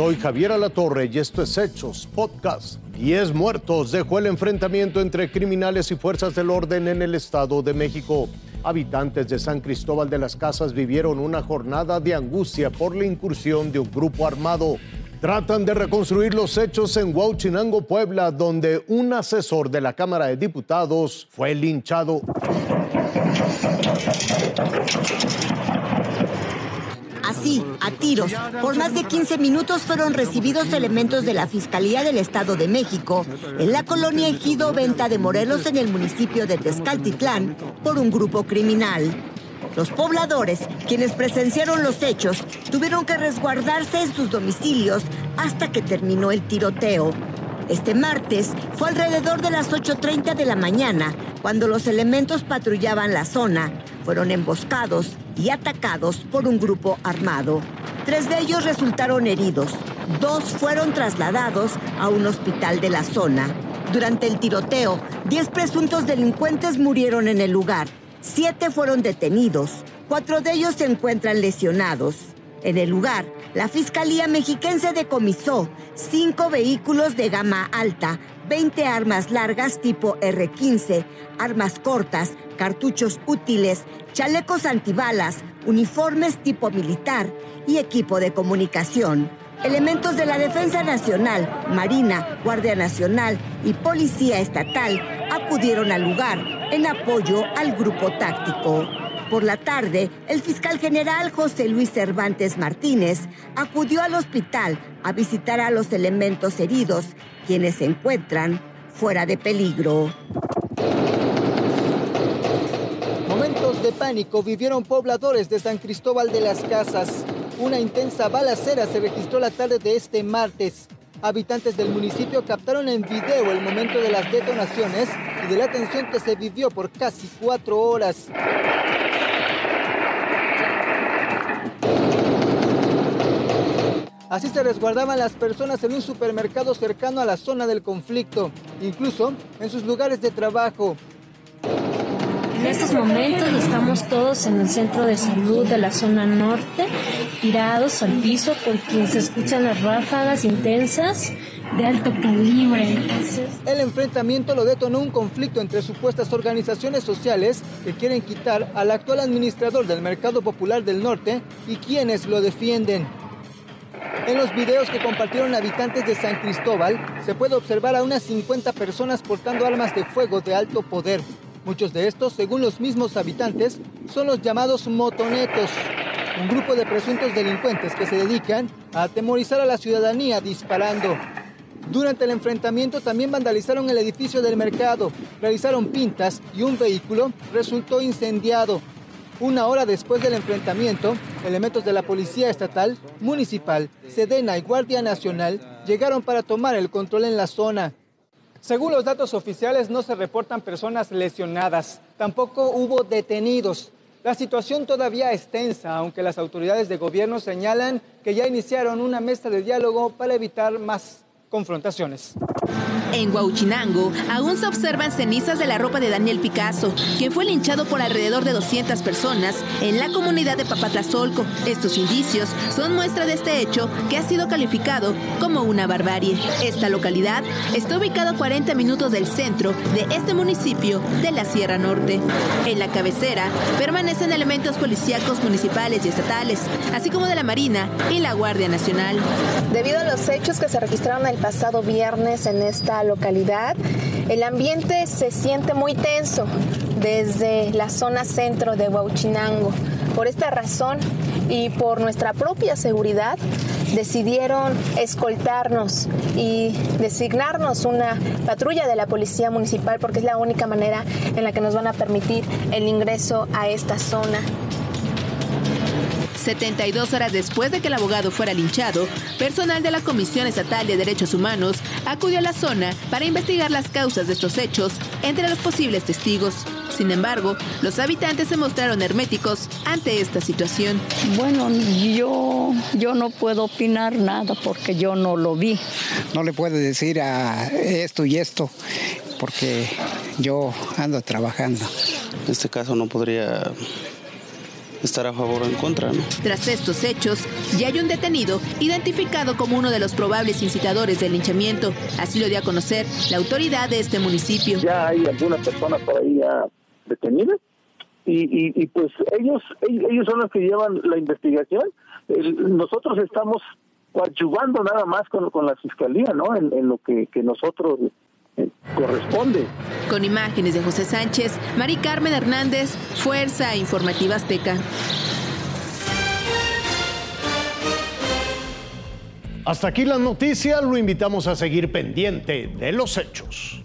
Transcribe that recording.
Soy Javier Alatorre y esto es Hechos Podcast. Diez muertos dejó el enfrentamiento entre criminales y fuerzas del orden en el Estado de México. Habitantes de San Cristóbal de las Casas vivieron una jornada de angustia por la incursión de un grupo armado. Tratan de reconstruir los hechos en Huachinango, Puebla, donde un asesor de la Cámara de Diputados fue linchado. Así, a tiros, por más de 15 minutos fueron recibidos elementos de la Fiscalía del Estado de México en la colonia Ejido Venta de Morelos en el municipio de Tezcaltitlán por un grupo criminal. Los pobladores, quienes presenciaron los hechos, tuvieron que resguardarse en sus domicilios hasta que terminó el tiroteo. Este martes fue alrededor de las 8.30 de la mañana cuando los elementos patrullaban la zona. Fueron emboscados y atacados por un grupo armado. Tres de ellos resultaron heridos. Dos fueron trasladados a un hospital de la zona. Durante el tiroteo, diez presuntos delincuentes murieron en el lugar. Siete fueron detenidos. Cuatro de ellos se encuentran lesionados. En el lugar, la Fiscalía Mexiquense decomisó cinco vehículos de gama alta, 20 armas largas tipo R-15, armas cortas, cartuchos útiles, chalecos antibalas, uniformes tipo militar y equipo de comunicación. Elementos de la Defensa Nacional, Marina, Guardia Nacional y Policía Estatal acudieron al lugar en apoyo al grupo táctico. Por la tarde, el fiscal general José Luis Cervantes Martínez acudió al hospital a visitar a los elementos heridos, quienes se encuentran fuera de peligro. Momentos de pánico vivieron pobladores de San Cristóbal de las Casas. Una intensa balacera se registró la tarde de este martes. Habitantes del municipio captaron en video el momento de las detonaciones y de la tensión que se vivió por casi cuatro horas. Así se resguardaban las personas en un supermercado cercano a la zona del conflicto, incluso en sus lugares de trabajo. En estos momentos estamos todos en el centro de salud de la zona norte, tirados al piso porque se escuchan las ráfagas intensas de alto calibre. El enfrentamiento lo detonó un conflicto entre supuestas organizaciones sociales que quieren quitar al actual administrador del Mercado Popular del Norte y quienes lo defienden. En los videos que compartieron habitantes de San Cristóbal, se puede observar a unas 50 personas portando armas de fuego de alto poder. Muchos de estos, según los mismos habitantes, son los llamados motonetos, un grupo de presuntos delincuentes que se dedican a atemorizar a la ciudadanía disparando. Durante el enfrentamiento también vandalizaron el edificio del mercado, realizaron pintas y un vehículo resultó incendiado. Una hora después del enfrentamiento, elementos de la Policía Estatal, Municipal, Sedena y Guardia Nacional llegaron para tomar el control en la zona. Según los datos oficiales, no se reportan personas lesionadas, tampoco hubo detenidos. La situación todavía es tensa, aunque las autoridades de gobierno señalan que ya iniciaron una mesa de diálogo para evitar más confrontaciones. En Huauchinango aún se observan cenizas de la ropa de Daniel Picasso, quien fue linchado por alrededor de 200 personas en la comunidad de Papatlazolco. Estos indicios son muestra de este hecho que ha sido calificado como una barbarie. Esta localidad está ubicada a 40 minutos del centro de este municipio de la Sierra Norte. En la cabecera permanecen elementos policíacos municipales y estatales, así como de la Marina y la Guardia Nacional. Debido a los hechos que se registraron el pasado viernes en esta localidad, el ambiente se siente muy tenso desde la zona centro de Huauchinango. Por esta razón y por nuestra propia seguridad, decidieron escoltarnos y designarnos una patrulla de la policía municipal porque es la única manera en la que nos van a permitir el ingreso a esta zona. 72 horas después de que el abogado fuera linchado, personal de la Comisión Estatal de Derechos Humanos acudió a la zona para investigar las causas de estos hechos entre los posibles testigos. Sin embargo, los habitantes se mostraron herméticos ante esta situación. Bueno, yo, yo no puedo opinar nada porque yo no lo vi. No le puedo decir a esto y esto porque yo ando trabajando. En este caso no podría estar a favor o en contra. ¿no? Tras estos hechos, ya hay un detenido identificado como uno de los probables incitadores del linchamiento. Así lo dio a conocer la autoridad de este municipio. Ya hay algunas personas por ahí ya detenidas y, pues ellos ellos son los que llevan la investigación. nosotros estamos coadyuvando nada más con, con la fiscalía, ¿no? En, lo que, que nosotros corresponde. Con imágenes de José Sánchez, Mari Carmen Hernández, Fuerza Informativa Azteca. Hasta aquí la noticia, lo invitamos a seguir pendiente de los hechos.